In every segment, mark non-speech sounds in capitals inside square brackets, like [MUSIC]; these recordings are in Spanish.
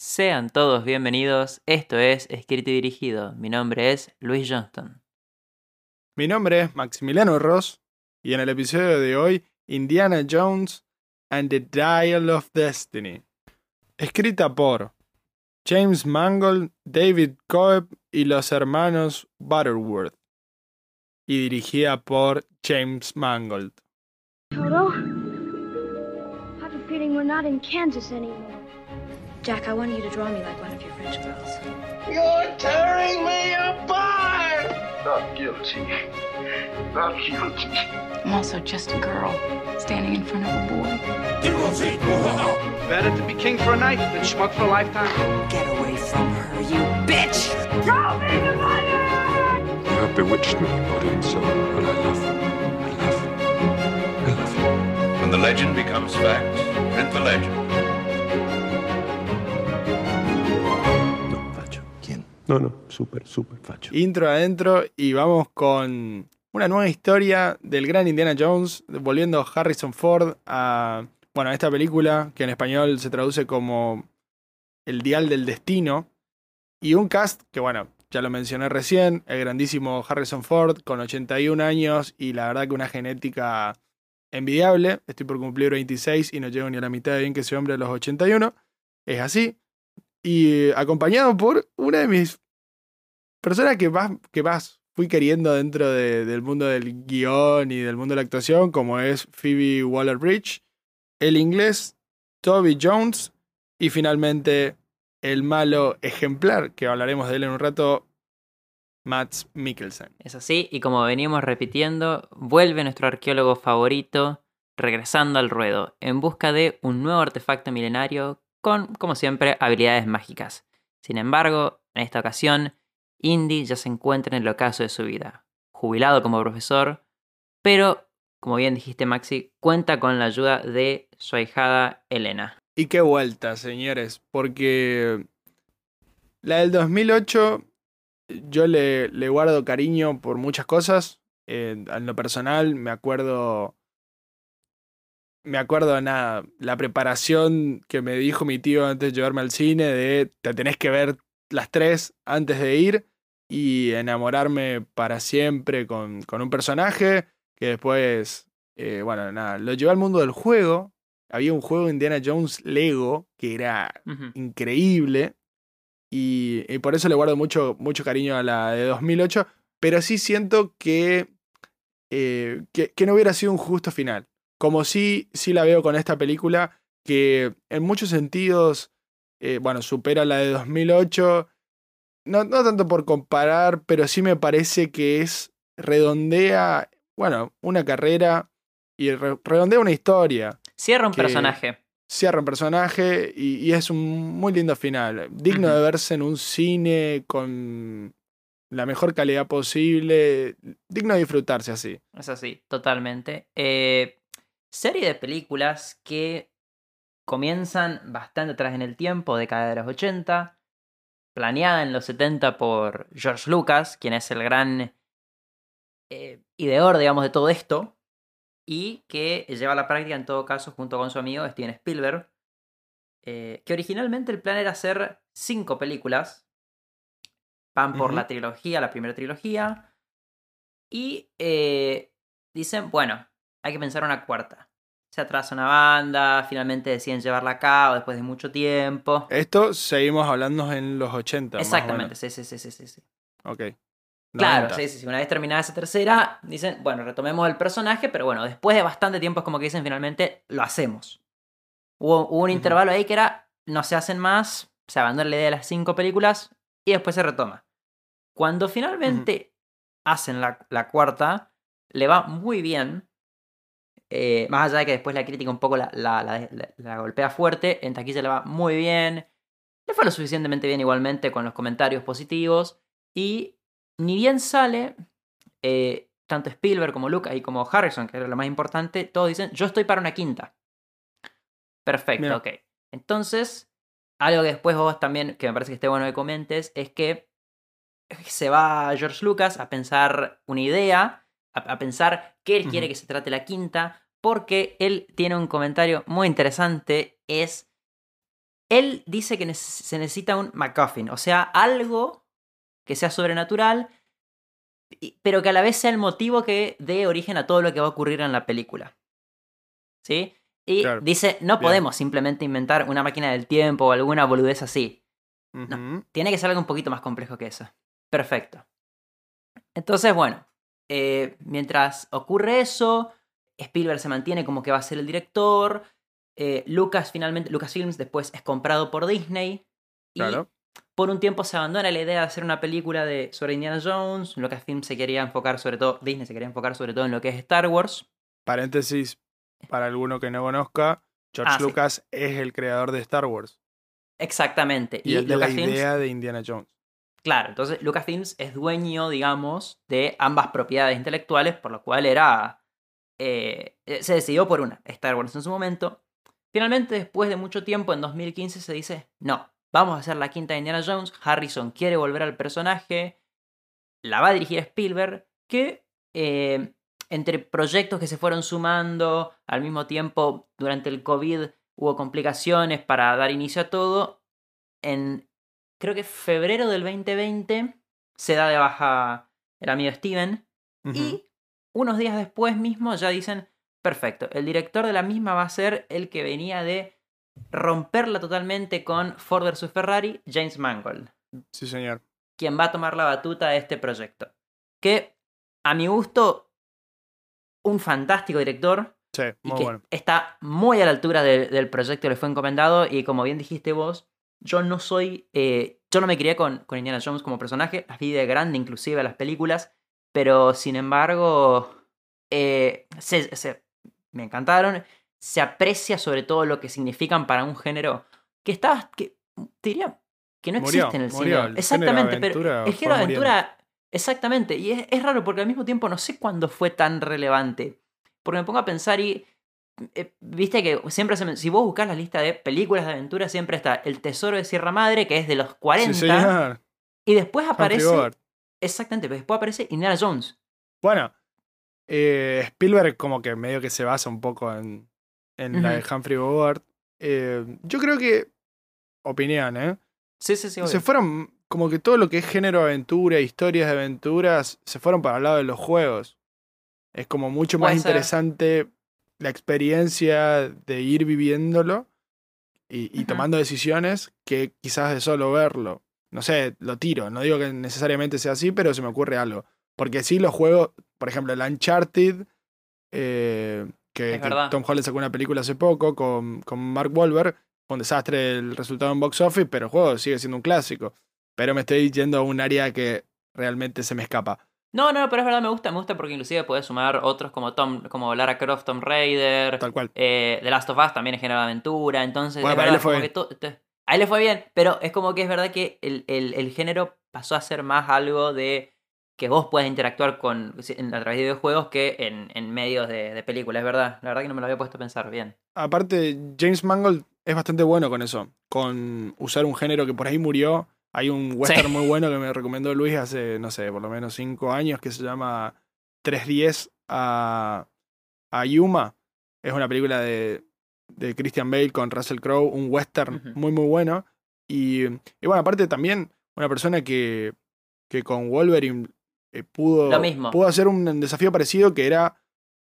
Sean todos bienvenidos, esto es Escrito y Dirigido. Mi nombre es Luis Johnston. Mi nombre es Maximiliano Ross y en el episodio de hoy, Indiana Jones and the Dial of Destiny. Escrita por James Mangold, David Coeb y los hermanos Butterworth. Y dirigida por James Mangold. Toto, I have a feeling we're not in Kansas anymore. Jack, I want you to draw me like one of your French girls. You're tearing me apart! Not guilty. Not guilty. I'm also just a girl standing in front of a boy. Better to be king for a night than schmuck for a lifetime. Get away from her, you bitch! Show me the money! You have bewitched me, body and soul, and I love you. I love you. I love you. When the legend becomes fact, print the legend. No, no, súper, súper facho. Intro adentro y vamos con una nueva historia del gran Indiana Jones, volviendo Harrison Ford a, bueno, a esta película que en español se traduce como El Dial del Destino. Y un cast que, bueno, ya lo mencioné recién, el grandísimo Harrison Ford con 81 años y la verdad que una genética envidiable. Estoy por cumplir 26 y no llego ni a la mitad de bien que ese hombre a los 81. Es así. Y acompañado por una de mis personas que más, que fui queriendo dentro de- del mundo del guion y del mundo de la actuación, como es Phoebe Waller-Bridge, el inglés Toby Jones y finalmente el malo ejemplar, que hablaremos de él en un rato, Matt Mikkelsen. Es así, y como venimos repitiendo, vuelve nuestro arqueólogo favorito regresando al ruedo en busca de un nuevo artefacto milenario con, como siempre, habilidades mágicas. Sin embargo, en esta ocasión, Indy ya se encuentra en el ocaso de su vida, jubilado como profesor, pero, como bien dijiste Maxi, cuenta con la ayuda de su ahijada Elena. Y qué vuelta, señores, porque la del 2008 yo le, guardo cariño por muchas cosas. Eh, en lo personal me acuerdo, me acuerdo nada, la preparación que me dijo mi tío antes de llevarme al cine de te tenés que ver las tres antes de ir y enamorarme para siempre con, con un personaje que después, eh, bueno, nada, lo llevé al mundo del juego. Había un juego Indiana Jones Lego que era increíble. Y, y por eso le guardo mucho, mucho cariño a la de 2008. Pero sí siento que, eh, que, que no hubiera sido un justo final. Como sí, sí la veo con esta película, que en muchos sentidos, eh, bueno, supera la de 2008. No, no tanto por comparar, pero sí me parece que es redondea, bueno, una carrera y re- redondea una historia Cierra un personaje. cierra un personaje y, y es un muy lindo final. Digno de verse en un cine con la mejor calidad posible. Digno de disfrutarse así. Es así, totalmente. Eh, serie de películas que comienzan bastante atrás en el tiempo, década de los 80, planeada en los 70 por George Lucas, quien es el gran eh, ideador, digamos, de todo esto, y que lleva a la práctica en todo caso junto con su amigo Steven Spielberg, eh, que originalmente el plan era hacer cinco películas, van por la trilogía, la primera trilogía, y eh, dicen, bueno, hay que pensar una cuarta. Se atrasa una banda, finalmente deciden llevarla a cabo después de mucho tiempo. Esto seguimos hablando en los 80. más o Exactamente, sí, sí, sí, sí, sí. Ok. Claro, 90. sí, sí. Una vez terminada esa tercera, dicen, bueno, retomemos el personaje, pero bueno, después de bastante tiempo es como que dicen finalmente, lo hacemos. Hubo, hubo un intervalo ahí que era, no se hacen más, se abandona la idea de las cinco películas y después se retoma. Cuando finalmente hacen la, la cuarta, le va muy bien. Eh, más allá de que después la crítica un poco la, la- la- la- la golpea fuerte, en taquilla le va muy bien. Le fue lo suficientemente bien igualmente con los comentarios positivos. Y ni bien sale, eh, tanto Spielberg como Lucas y como Harrison, que era lo más importante, todos dicen, yo estoy para una quinta. Perfecto, ok. Entonces, algo que después vos también, que me parece que esté bueno que comentes, es que se va George Lucas a pensar una idea, a, a pensar qué él quiere que se trate la quinta, porque él tiene un comentario muy interesante, es él dice que se necesita un MacGuffin, o sea, algo que sea sobrenatural, pero que a la vez sea el motivo que dé origen a todo lo que va a ocurrir en la película. ¿Sí? Y Claro. dice, no Bien. podemos simplemente inventar una máquina del tiempo o alguna boludez así. Ujú. Tiene que ser algo un poquito más complejo que eso. Perfecto. Entonces, bueno, eh, mientras ocurre eso, Spielberg se mantiene como que va a ser el director. eh, Lucas finalmente, Lucasfilms después es comprado por Disney. Y Claro. por un tiempo se abandona la idea de hacer una película de, sobre Indiana Jones. Lucasfilms se quería enfocar sobre todo, Disney se quería enfocar sobre todo en lo que es Star Wars. Paréntesis, para alguno que no conozca, George Ah, sí. Lucas es el creador de Star Wars. Exactamente. Y, el de la idea de Indiana Jones. Claro, entonces Lucasfilms es dueño, digamos, de ambas propiedades intelectuales, por lo cual era. eh, eh, se decidió por una, Star Wars en su momento. Finalmente, después de mucho tiempo, en 2015 se dice: No, vamos a hacer la quinta de Indiana Jones. Harrison quiere volver al personaje. La va a dirigir Spielberg, que eh, entre proyectos que se fueron sumando, al mismo tiempo, durante el COVID hubo complicaciones para dar inicio a todo. En creo que febrero del 2020 se da de baja el amigo Steven y unos días después mismo ya dicen, perfecto, el director de la misma va a ser el que venía de romperla totalmente con Ford vs Ferrari, James Mangold, Sí, señor. quien va a tomar la batuta de este proyecto. Que, a mi gusto, un fantástico director, Sí, y muy que bueno. está muy a la altura de- del proyecto que le fue encomendado y como bien dijiste vos, yo no soy, eh, yo no me crié con, con Indiana Jones como personaje, las vi de grande inclusive a las películas, pero sin embargo, eh, se- se- me encantaron, se aprecia sobre todo lo que significan para un género que está, que te diría que no Murió, existe en el murió. cine. El género de Exactamente, pero el género de muriendo. aventura, exactamente, y es, es raro porque al mismo tiempo no sé cuándo fue tan relevante. Porque me pongo a pensar y. eh, Viste que siempre se Si vos buscas la lista de películas de aventura, siempre está El Tesoro de Sierra Madre, que es de los 40. Sí, señor. y después aparece. Exactamente, después aparece Indiana Jones. Bueno, eh, Spielberg como que medio que se basa un poco en, en la de. Humphrey Bogart. Eh, yo creo que, opinión, ¿eh? Sí, sí, sí. se fueron, como que todo lo que es género aventura, historias de aventuras, se fueron para el lado de los juegos. Es como mucho más interesante la experiencia de ir viviéndolo y, tomando decisiones que quizás de solo verlo. No sé, lo tiro, no digo que necesariamente sea así, pero se me ocurre algo. Porque sí, los juegos, por ejemplo, el Uncharted, eh, que. Tom Holland sacó una película hace poco con, con Mark Wahlberg, fue un desastre el resultado en box office, pero el juego sigue siendo un clásico. Pero me estoy yendo a un área que realmente se me escapa. No, no, pero es verdad, me gusta, me gusta porque inclusive puedes sumar otros como Tom, como Lara Croft, Tom Raider, Tal cual. eh, The Last of Us también es género de aventura, entonces Bueno, pero ahí verdad, le fue como bien. te- ahí le fue bien, pero es como que es verdad que el, el- el género pasó a ser más algo de que vos puedas interactuar con en- a través de videojuegos que en, en medios de, de películas, es verdad, la verdad que no me lo había puesto a pensar bien. Aparte, James Mangold es bastante bueno con eso, con usar un género que por ahí murió. Hay un western muy bueno que me recomendó Luis hace, no sé, por lo menos cinco años, que se llama 310 a, a Yuma. Es una película de, de Christian Bale con Russell Crowe, un western muy, muy bueno. Y, y bueno, aparte también una persona que, que con Wolverine eh, pudo, Lo mismo. pudo hacer un desafío parecido que era,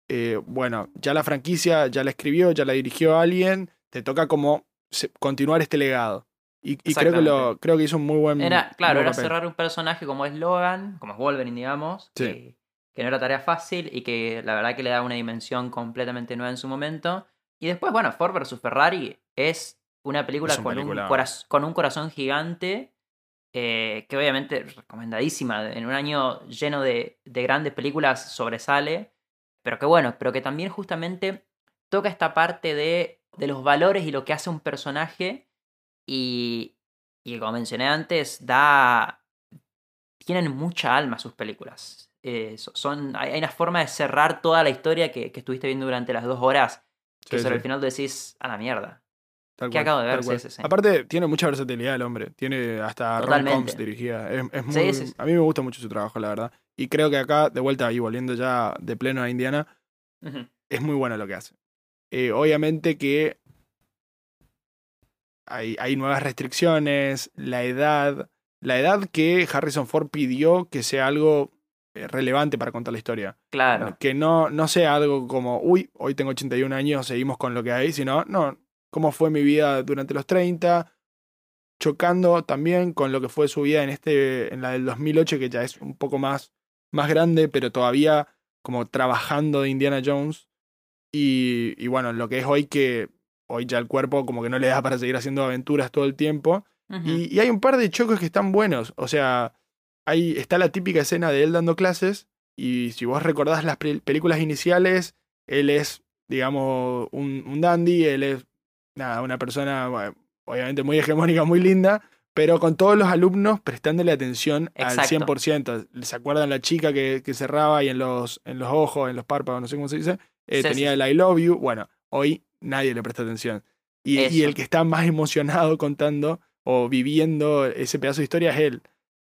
eh, bueno, ya la franquicia ya la escribió, ya la dirigió alguien, te toca como continuar este legado. Y, y creo, que lo, creo que hizo un muy buen Era, claro, era papel. cerrar un personaje como es Logan, como es Wolverine, digamos, Sí. que, que no era tarea fácil y que la verdad que le da una dimensión completamente nueva en su momento. Y después, bueno, Ford vs Ferrari es una película, Es un con, un peliculón. coraz- con un corazón gigante, eh, que obviamente recomendadísima, en un año lleno de, de grandes películas sobresale, pero que bueno, pero que también justamente toca esta parte de, de los valores y lo que hace un personaje y, y como mencioné antes, da. Tienen mucha alma sus películas. Eh, so- son, hay, una forma de cerrar toda la historia que, que estuviste viendo durante las dos horas. Que Sí, sobre sí. el final decís, a la mierda. Tal ¿Qué cual, acabo de ver? Sí. Aparte, tiene mucha versatilidad el hombre. Tiene hasta rom-coms dirigidas. Es, es muy. A mí me gusta mucho su trabajo, la verdad. Y creo que acá, de vuelta y volviendo ya de pleno a Indiana, es muy bueno lo que hace. Eh, obviamente que hay, hay nuevas restricciones, la edad, la edad que Harrison Ford pidió que sea algo eh, relevante para contar la historia. Claro. Que no, no sea algo como, uy, hoy tengo 81 años, seguimos con lo que hay, sino, no, cómo fue mi vida durante los 30, chocando también con lo que fue su vida en, este, en la del 2008, que ya es un poco más, más grande, pero todavía como trabajando de Indiana Jones. Y, y bueno, lo que es hoy que hoy ya el cuerpo como que no le da para seguir haciendo aventuras todo el tiempo. Y, y hay un par de chocos que están buenos. O sea, ahí está la típica escena de él dando clases. Y si vos recordás las pel- películas iniciales, él es, digamos, un, un dandy, él es, nada, una persona, bueno, obviamente muy hegemónica, muy linda, pero con todos los alumnos prestándole atención Exacto. al 100%. ¿Se acuerdan la chica que, que cerraba y en los, en los ojos, en los párpados, no sé cómo se dice? Eh, Sí, tenía sí, el I love you. Bueno, hoy nadie le presta atención. Y, el que está más emocionado contando o viviendo ese pedazo de historia es él.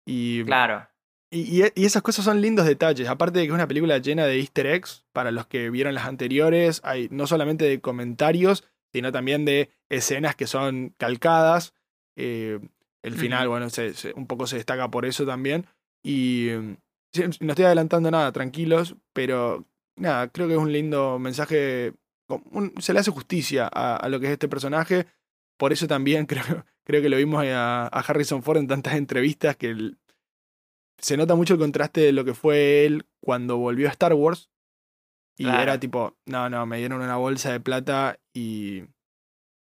Y, Claro. y, y- esas cosas son lindos detalles. Aparte de que es una película llena de easter eggs para los que vieron las anteriores. Hay no solamente de comentarios, sino también de escenas que son calcadas. Eh, el final, bueno, se- se- un poco se destaca por eso también. Y mm, no estoy adelantando nada, tranquilos, pero nada, creo que es un lindo mensaje. Se le hace justicia a, a lo que es este personaje. Por eso también [LAUGHS] creo, creo que lo vimos a, a Harrison Ford en tantas entrevistas que el- se nota mucho el contraste de lo que fue él cuando volvió a Star Wars. Y Claro. era tipo, no, no, me dieron una bolsa de plata y,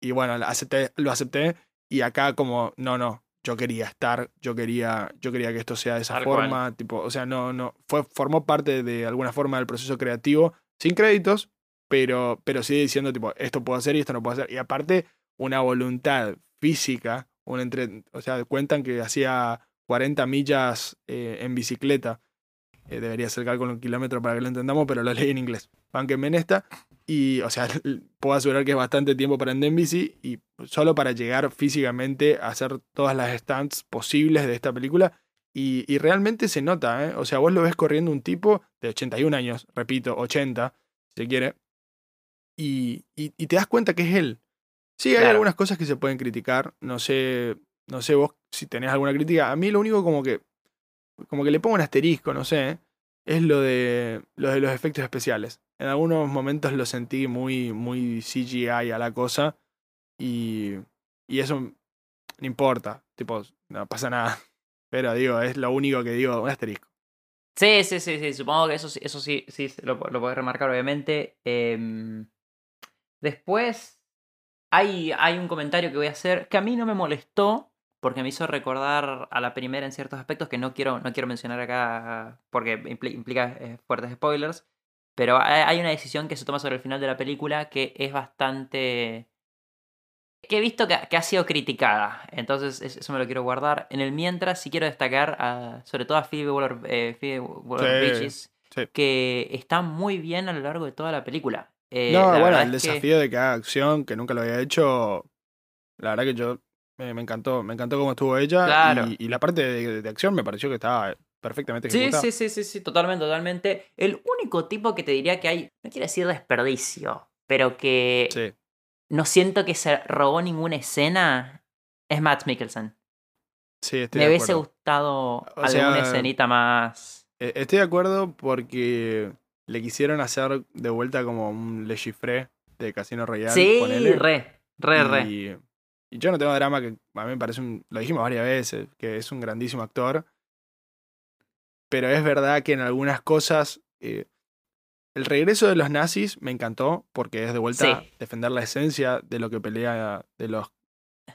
y bueno, acepté, lo acepté. Y acá como, no, no, yo quería estar, yo quería, yo quería que esto sea de esa Tal cual. forma. Tipo, o sea, no, no, fue, formó parte de alguna forma del proceso creativo, sin créditos, pero, pero sí diciendo, tipo, esto puedo hacer y esto no puedo hacer. Y aparte, una voluntad física, un entre, o sea, cuentan que hacía 40 millas eh, en bicicleta. Eh, debería ser cálculo en kilómetros para que lo entendamos, pero lo leí en inglés. Banquenme en esta. Y, o sea, [LAUGHS] puedo asegurar que es bastante tiempo para andar en bici y solo para llegar físicamente a hacer todas las stunts posibles de esta película. Y, y realmente se nota, ¿eh? O sea, vos lo ves corriendo un tipo de 81 años, repito, 80, si quiere, y, y, y te das cuenta que es él. Sí, hay Claro. algunas cosas que se pueden criticar. No sé, no sé vos si tenés alguna crítica. A mí lo único como que, como que le pongo un asterisco, no sé, es lo de, lo de los efectos especiales. En algunos momentos lo sentí muy, muy CGI a la cosa y, y eso no importa, tipo, no pasa nada. [LAUGHS] Pero digo, es lo único que digo, un asterisco. Sí, sí, sí, sí. Supongo que eso, sí- eso sí, sí lo, lo podés remarcar, obviamente. Em, después, hay, hay un comentario que voy a hacer que a mí no me molestó porque me hizo recordar a la primera en ciertos aspectos que no quiero, no quiero mencionar acá porque impli- implica eh, fuertes spoilers. Pero hay una decisión que se toma sobre el final de la película que es bastante que he visto que, que ha sido criticada. Entonces, es- eso me lo quiero guardar. En el mientras, sí quiero destacar a- sobre todo a Phoebe Waller, eh, Phoebe Waller-Bridges, sí. que está muy bien a lo largo de toda la película. Eh, no, bueno, el es que- desafío de que haga acción, que nunca lo había hecho, la verdad que yo me, me encantó, me encantó cómo estuvo ella. Claro. Y, y la parte de, de acción me pareció que estaba perfectamente Sí, ejecutada. sí, sí, sí, sí, totalmente, totalmente. El único tipo que te diría que hay, no quiero decir desperdicio, pero que Sí. no siento que se robó ninguna escena, es Matt Mikkelsen. Sí, estoy Me de hubiese acuerdo. gustado O alguna sea, escenita más. Eh, Estoy de acuerdo porque le quisieron hacer de vuelta como un Le Chiffre de Casino Royale. Sí, ponele. re, re, re. Y, y yo no tengo drama, que a mí me parece un. Lo dijimos varias veces, que es un grandísimo actor. Pero es verdad que en algunas cosas. eh, el regreso de los nazis me encantó, porque es de vuelta Sí. defender la esencia de lo que pelea de los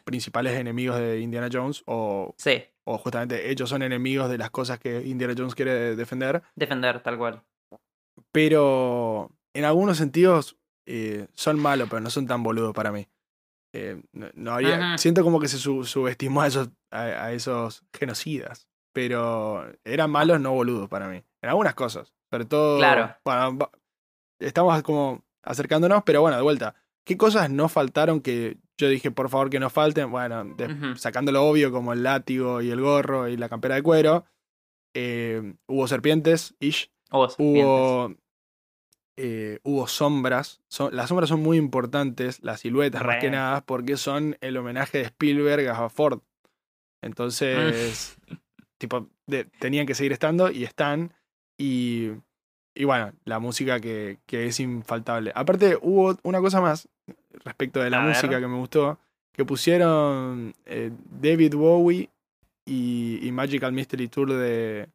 principales enemigos de Indiana Jones, o, Sí, o justamente ellos son enemigos de las cosas que Indiana Jones quiere defender. defender, tal cual. Pero en algunos sentidos eh, son malos, pero no son tan boludos para mí. Eh, no, no Ajá. siento como que se su- subestimó a esos, a, a esos genocidas, pero eran malos, no boludos para mí. En algunas cosas, sobre todo. Claro. Bueno, estamos como acercándonos, pero bueno, de vuelta. ¿Qué cosas no faltaron que yo dije, por favor, que no falten? Bueno, Ujú. sacando lo obvio, como el látigo y el gorro y la campera de cuero. eh, hubo serpientes, ish. Hubo. eh, hubo sombras. Son- las sombras son muy importantes, las siluetas más que Re. nada, porque son el homenaje de Spielberg a Ford. Entonces, [LAUGHS] tipo, de- tenían que seguir estando y están. Y, y bueno, la música que, que es infaltable. Aparte, hubo una cosa más respecto de la A ver. música que me gustó, que pusieron eh, David Bowie y, y Magical Mystery Tour de,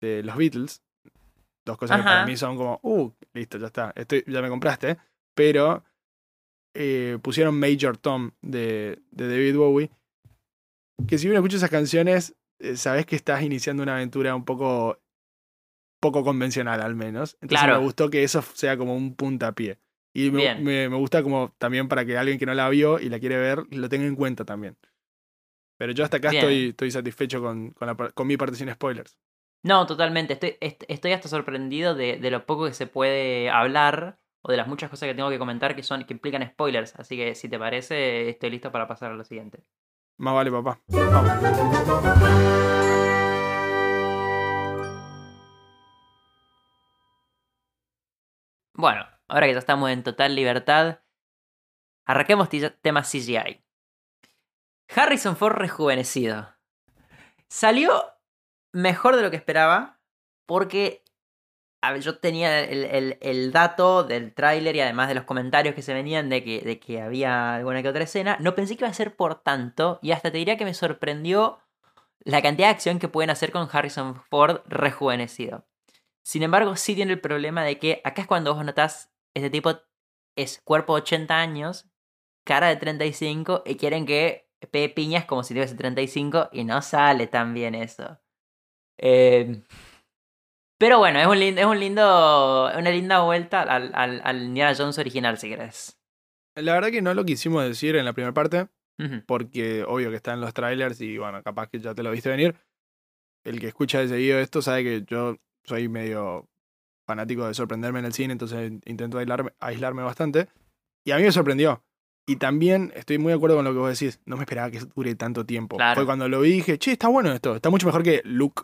de los Beatles. Dos cosas que para mí son como, uh, listo, ya está, estoy, ya me compraste. Pero eh, pusieron Major Tom de, de David Bowie. Que si uno escucha esas canciones, eh, sabes que estás iniciando una aventura un poco poco convencional al menos. Entonces Claro. me gustó que eso sea como un puntapié. Y me, me- me gusta como también para que alguien que no la vio y la quiere ver lo tenga en cuenta también. Pero yo hasta acá Bien. estoy, estoy satisfecho con, con, la par- con mi parte sin spoilers. No, totalmente. Estoy, est- estoy hasta sorprendido de, de lo poco que se puede hablar o de las muchas cosas que tengo que comentar que son que implican spoilers. Así que si te parece, estoy listo para pasar a lo siguiente. Más vale, papá. Vamos. Bueno, ahora que ya estamos en total libertad, arranquemos ti- tema CGI. Harrison Ford rejuvenecido. Salió mejor de lo que esperaba porque yo tenía el, el- el dato del tráiler y además de los comentarios que se venían de que, de que había alguna que otra escena. No pensé que iba a ser por tanto y hasta te diría que me sorprendió la cantidad de acción que pueden hacer con Harrison Ford rejuvenecido. Sin embargo, sí tiene el problema de que acá es cuando vos notás, este tipo es cuerpo de 80 años, cara de 35 y quieren que pegue piñas como si tuviese 35 y no sale tan bien eso. Eh, pero bueno, es, un lindo, es un lindo, una linda vuelta al, al, al Indiana Jones original, si querés. La verdad que no lo quisimos decir en la primera parte, porque obvio que está en los trailers y bueno, capaz que ya te lo viste venir. El que escucha de seguido esto sabe que yo soy medio fanático de sorprenderme en el cine, entonces intento aislarme, aislarme bastante. Y a mí me sorprendió. Y también estoy muy de acuerdo con lo que vos decís. No me esperaba que dure tanto tiempo. Claro. Fue cuando lo vi dije, che, está bueno esto. Está mucho mejor que Luke.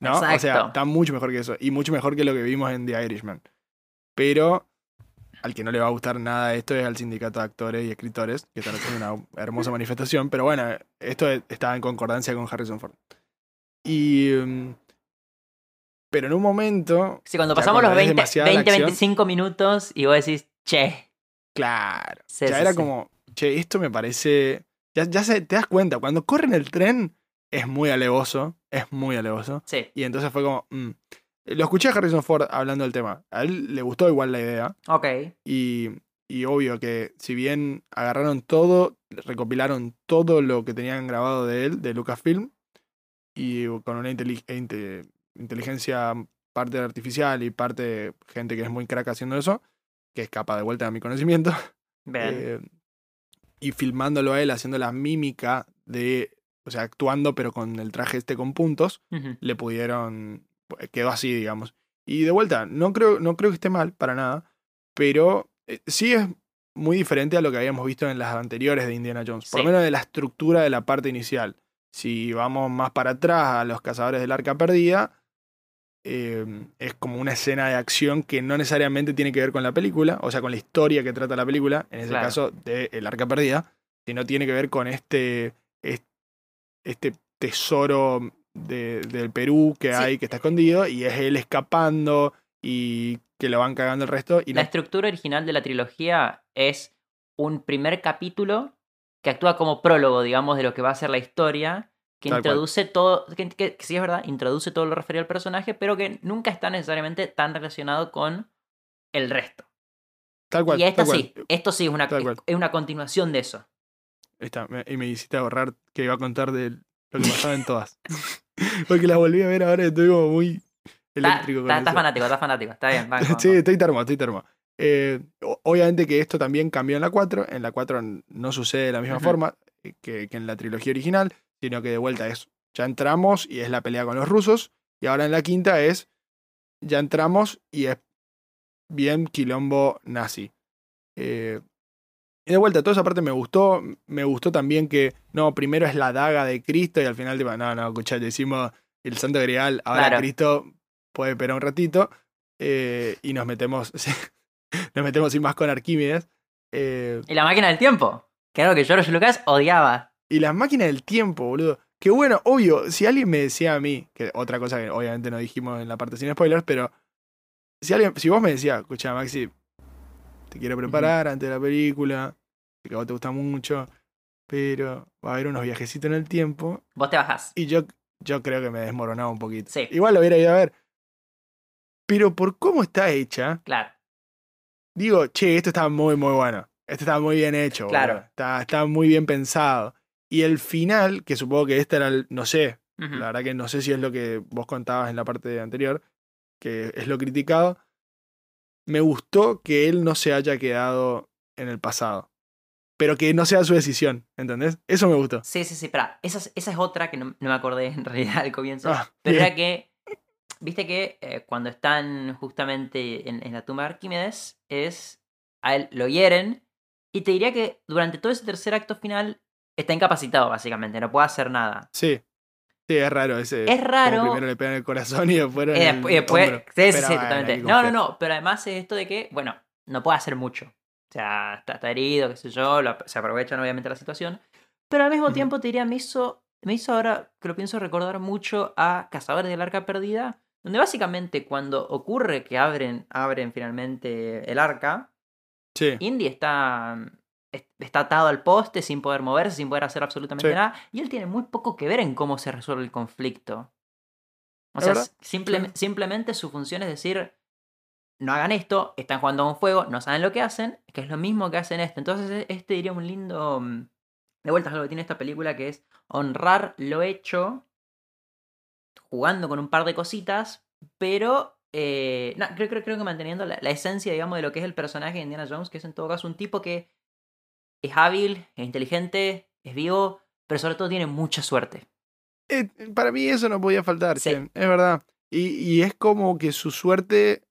¿No? O sea, está mucho mejor que eso. Y mucho mejor que lo que vimos en The Irishman. Pero al que no le va a gustar nada esto es al sindicato de actores y escritores, que están haciendo una hermosa [LAUGHS] manifestación. Pero bueno, esto estaba en concordancia con Harrison Ford. Y. mm, Pero en un momento. Sí, cuando pasamos los ves 20, demasiada la 20 acción, 25 minutos y vos decís, che, Claro. Sí, ya sí, era sí. como, che, esto me parece. Ya, ya se, te das cuenta, cuando corren el tren es muy alevoso. Es muy alevoso. sí, Y entonces fue como. mm. Lo escuché a Harrison Ford hablando del tema. A él le gustó igual la idea. ok. Y, y obvio que si bien agarraron todo, recopilaron todo lo que tenían grabado de él, de Lucasfilm, y con una e inte- inteligencia parte artificial y parte gente que es muy crack haciendo eso, que escapa de vuelta a mi conocimiento, [LAUGHS] eh, y filmándolo a él haciendo la mímica de, o sea, actuando pero con el traje este con puntos, le pudieron, quedó así, digamos. Y de vuelta, no creo, no creo que esté mal para nada, pero eh, sí es muy diferente a lo que habíamos visto en las anteriores de Indiana Jones, por Sí. lo menos de la estructura de la parte inicial. Si vamos más para atrás a los cazadores del arca perdida, eh, es como una escena de acción que no necesariamente tiene que ver con la película, o sea, con la historia que trata la película, en ese Claro. caso de El arca perdida, sino tiene que ver con este, es- este tesoro de- del Perú que Sí. hay, que está escondido, y es él escapando y que lo van cagando el resto. Y La no- estructura original de la trilogía es un primer capítulo que actúa como prólogo, digamos, de lo que va a ser la historia, que Tal cual. introduce todo, que, que- que sí es verdad, introduce todo lo referido al personaje, pero que nunca está necesariamente tan relacionado con el resto. tal cual. y esta tal cual. sí, esto sí es una, es, una continuación de eso. Está, me- y me hiciste ahorrar que iba a contar de lo que pasaba en todas. [LAUGHS] Porque las volví a ver ahora y estoy como muy eléctrico con está- fanático, está fanático, está bien. [LAUGHS] banco, Sí, estoy termo, estoy termo. Eh, obviamente que esto también cambió en la 4. En la 4 n- no sucede de la misma forma eh, que, que en la trilogía original, sino que de vuelta es, ya entramos y es la pelea con los rusos. Y ahora en la quinta es, ya entramos y es bien quilombo nazi. Eh, y de vuelta, toda esa parte me gustó. Me gustó también que, no, primero es la daga de Cristo y al final, tipo, no, no, escuchá, decimos el santo grial, ahora Claro. Cristo puede esperar un ratito. eh, y nos metemos, [LAUGHS] nos metemos sin más con Arquímedes. eh, Y la máquina del tiempo. Que algo que George Lucas odiaba. Y las máquinas del tiempo, boludo. Que bueno, obvio, si alguien me decía a mí, que otra cosa que obviamente no dijimos en la parte sin spoilers, pero si alguien, si vos me decías, escucha Maxi, te quiero preparar antes de la película, que a vos te gusta mucho, pero va a haber unos viajecitos en el tiempo, Vos te bajás. y yo, yo creo que me desmoronaba un poquito. Sí. Igual lo hubiera ido a ver. Pero por cómo está hecha, Claro. digo, che, esto está muy, muy bueno. Esto está muy bien hecho. Claro. Está, está muy bien pensado. Y el final, que supongo que este era el, no sé, la verdad que no sé si es lo que vos contabas en la parte anterior, que es lo criticado. Me gustó que él no se haya quedado en el pasado. Pero que no sea su decisión, ¿entendés? Eso me gustó. Sí, sí, sí, espera. Esa es, esa es otra que no, no me acordé en [LAUGHS] realidad al comienzo. Ah, pero bien. era que. Viste que eh, cuando están justamente en, en la tumba de Arquímedes, es. A él lo hieren. Y te diría que durante todo ese tercer acto final está incapacitado, básicamente. No puede hacer nada. Sí. Sí, es raro ese. Es raro. primero le pegan el corazón y después. en el después, y después- hombro. sí, sí, sí, totalmente. No, no, no. Pero además es esto de que, bueno, no puede hacer mucho. O sea, está, está herido, qué sé yo. lo- se aprovechan obviamente la situación. Pero al mismo tiempo te diría, me hizo, me hizo ahora, que lo pienso recordar mucho a Cazadores del Arca Perdida. Donde básicamente cuando ocurre que abren, abren finalmente el arca, Sí. Indy está, es- está atado al poste sin poder moverse, sin poder hacer absolutamente Sí. nada. Y él tiene muy poco que ver en cómo se resuelve el conflicto. O sea, simple- sí. simplemente su función es decir, no hagan esto, están jugando con fuego, no saben lo que hacen, que es lo mismo que hacen esto. Entonces e- este diría un lindo... mm, De vuelta es algo que tiene esta película que es honrar lo hecho, jugando con un par de cositas, pero eh, no, creo, creo, creo que manteniendo la, la esencia, digamos, de lo que es el personaje de Indiana Jones, que es en todo caso un tipo que es hábil, es inteligente, es vivo, pero sobre todo tiene mucha suerte. Eh, para mí eso no podía faltar, Sí. es verdad. Y, y es como que su suerte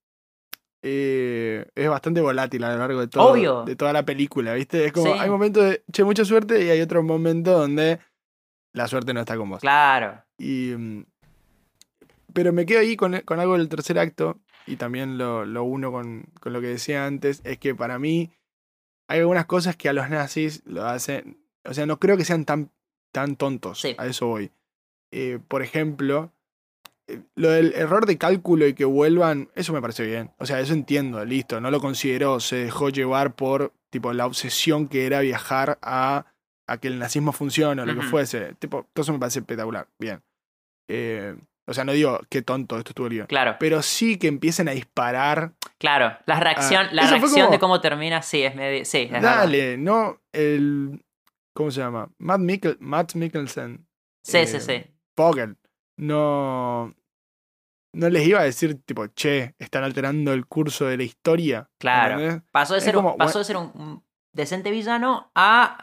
eh, es bastante volátil a lo largo de, todo, Obvio. de toda la película, ¿viste? Es como, Sí. hay momentos de, che, mucha suerte y hay otros momentos donde la suerte no está con vos. Claro. Y, mm, pero me quedo ahí con, con algo del tercer acto, y también lo, lo uno con, con lo que decía antes, es que para mí hay algunas cosas que a los nazis lo hacen, o sea, no creo que sean tan, tan tontos, Sí. a eso voy. Eh, por ejemplo, eh, lo del error de cálculo y que vuelvan, eso me parece bien. O sea, eso entiendo, listo, no lo consideró, se dejó llevar por tipo la obsesión que era viajar a, a que el nazismo funcione o lo que fuese. Tipo, todo eso me parece espectacular, bien. Eh, o sea, no digo qué tonto esto estuvo bien. Claro, Pero sí que empiecen a disparar. claro. La reacción, la Ah, eso fue reacción como- de cómo termina, sí, es medio. Sí, es verdad. Dale, no el. ¿Cómo se llama? Matt, Mikkel, Matt Mikkelsen. Sí, sí, eh, sí. Vogel. No. No les iba a decir, tipo, che, están alterando el curso de la historia. Claro. Pasó de ser, un- como, pasó de ser un, un decente villano a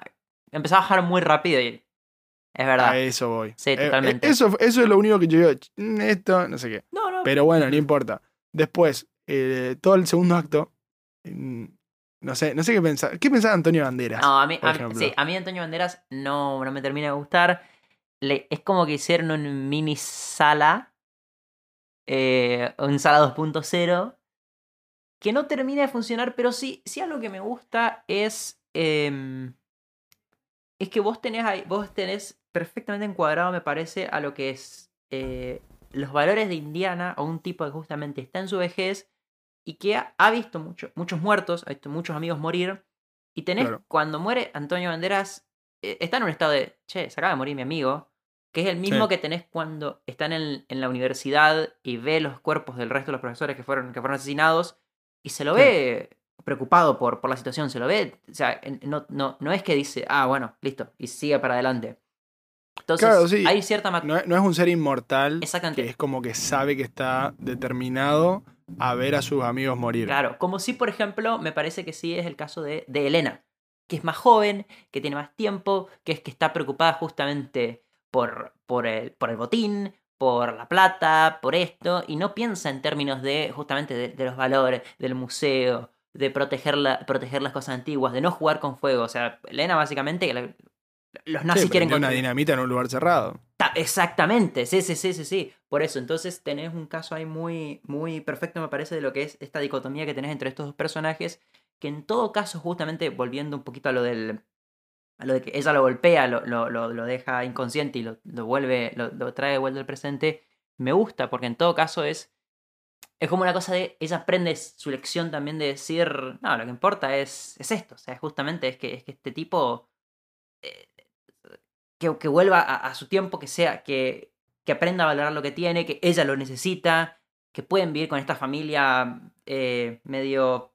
empezar a bajar muy rápido y. Es verdad. A eso voy. Sí, Eh, eh, totalmente. eso, eso es lo único que yo digo. "Ch, mm, Esto, no sé qué. No, no. Pero bueno, no importa. Después, eh, todo el segundo acto. mm, No sé, no sé qué pensar. ¿Qué pensaba Antonio Banderas? No, a mí, a mí- ejemplo? sí, a mí Antonio Banderas no, no me termina de gustar. Le- es como que hicieron un mini sala, eh, un sala 2.0, que no termina de funcionar, pero sí, sí algo que me gusta es, em, es que vos tenés, ahí, vos tenés perfectamente encuadrado, me parece, a lo que es eh, los valores de Indiana, o un tipo que justamente está en su vejez y que ha, ha visto mucho- muchos muertos, ha visto muchos amigos morir, y tenés, Claro. cuando muere Antonio Banderas, eh, está en un estado de, che, se acaba de morir mi amigo, que es el mismo Sí. que tenés cuando están en, en la universidad y ve los cuerpos del resto de los profesores que fueron, que fueron asesinados, y se lo Sí. ve preocupado por, por la situación, se lo ve, o sea, no, no, no es que dice, ah, bueno, listo, y sigue para adelante. Entonces, Claro, sí. hay cierta... No, es- no es un ser inmortal Exactamente. que es como que sabe que está determinado a ver a sus amigos morir. Claro, como si, por ejemplo, me parece que sí es el caso de, de Elena, que es más joven, que tiene más tiempo, que es que está preocupada justamente por, por, el, por el botín, por la plata, por esto, y no piensa en términos de justamente de, de los valores, del museo, de proteger, la- proteger las cosas antiguas, de no jugar con fuego. O sea, Elena básicamente, Los Sí, nazis quieren prendió una dinamita en un lugar cerrado. Ta- Exactamente, sí, sí, sí, sí, sí. Por eso, entonces tenés un caso ahí muy, muy perfecto, me parece, de lo que es esta dicotomía que tenés entre estos dos personajes, que en todo caso, justamente volviendo un poquito a lo del. a lo de que ella lo golpea, lo, lo, lo, lo deja inconsciente y lo, lo vuelve, lo, lo trae de vuelta al presente, me gusta, porque en todo caso es. Es como una cosa de. Ella aprende su lección también de decir. No, lo que importa es, es esto. O sea, justamente es que, es que este tipo. eh, que, que vuelva a, a su tiempo, que sea, que, que aprenda a valorar lo que tiene, que ella lo necesita, que pueden vivir con esta familia eh, medio